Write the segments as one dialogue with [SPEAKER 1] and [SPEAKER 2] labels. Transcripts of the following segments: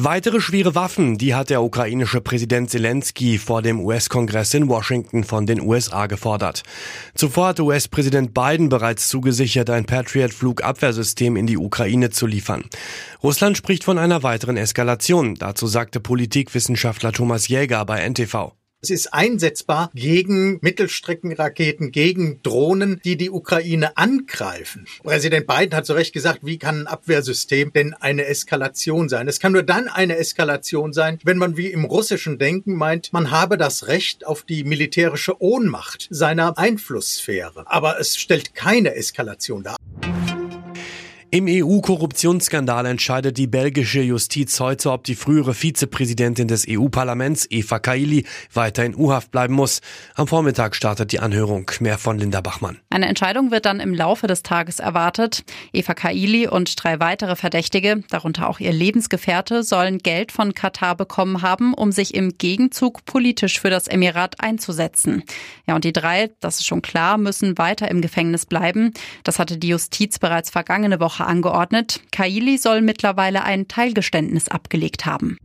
[SPEAKER 1] Weitere schwere Waffen, die hat der ukrainische Präsident Zelensky vor dem US-Kongress in Washington von den USA gefordert. Zuvor hat US-Präsident Biden bereits zugesichert, ein Patriot-Flugabwehrsystem in die Ukraine zu liefern. Russland spricht von einer weiteren Eskalation. Dazu sagte Politikwissenschaftler Thomas Jäger bei NTV.
[SPEAKER 2] Es ist einsetzbar gegen Mittelstreckenraketen, gegen Drohnen, die die Ukraine angreifen. Präsident Biden hat zu Recht gesagt, wie kann ein Abwehrsystem denn eine Eskalation sein? Es kann nur dann eine Eskalation sein, wenn man wie im russischen Denken meint, man habe das Recht auf die militärische Ohnmacht seiner Einflusssphäre. Aber es stellt keine Eskalation dar.
[SPEAKER 1] Im EU-Korruptionsskandal entscheidet die belgische Justiz heute, ob die frühere Vizepräsidentin des EU-Parlaments, Eva Kaili, weiter in U-Haft bleiben muss. Am Vormittag startet die Anhörung. Mehr von Linda Bachmann.
[SPEAKER 3] Eine Entscheidung wird dann im Laufe des Tages erwartet. Eva Kaili und drei weitere Verdächtige, darunter auch ihr Lebensgefährte, sollen Geld von Katar bekommen haben, um sich im Gegenzug politisch für das Emirat einzusetzen. Ja, und die drei, das ist schon klar, müssen weiter im Gefängnis bleiben. Das hatte die Justiz bereits vergangene Woche Woche angeordnet. Kaili soll mittlerweile ein Teilgeständnis abgelegt haben.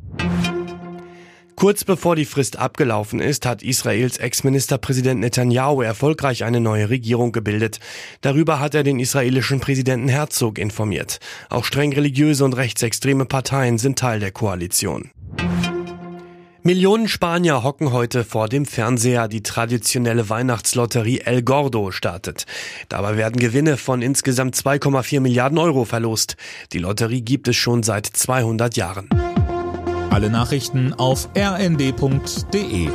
[SPEAKER 1] Kurz bevor die Frist abgelaufen ist, hat Israels Ex-Ministerpräsident Netanyahu erfolgreich eine neue Regierung gebildet. Darüber hat er den israelischen Präsidenten Herzog informiert. Auch streng religiöse und rechtsextreme Parteien sind Teil der Koalition. Millionen Spanier hocken heute vor dem Fernseher. Die traditionelle Weihnachtslotterie El Gordo startet. Dabei werden Gewinne von insgesamt 2,4 Milliarden Euro verlost. Die Lotterie gibt es schon seit 200 Jahren.
[SPEAKER 4] Alle Nachrichten auf rnd.de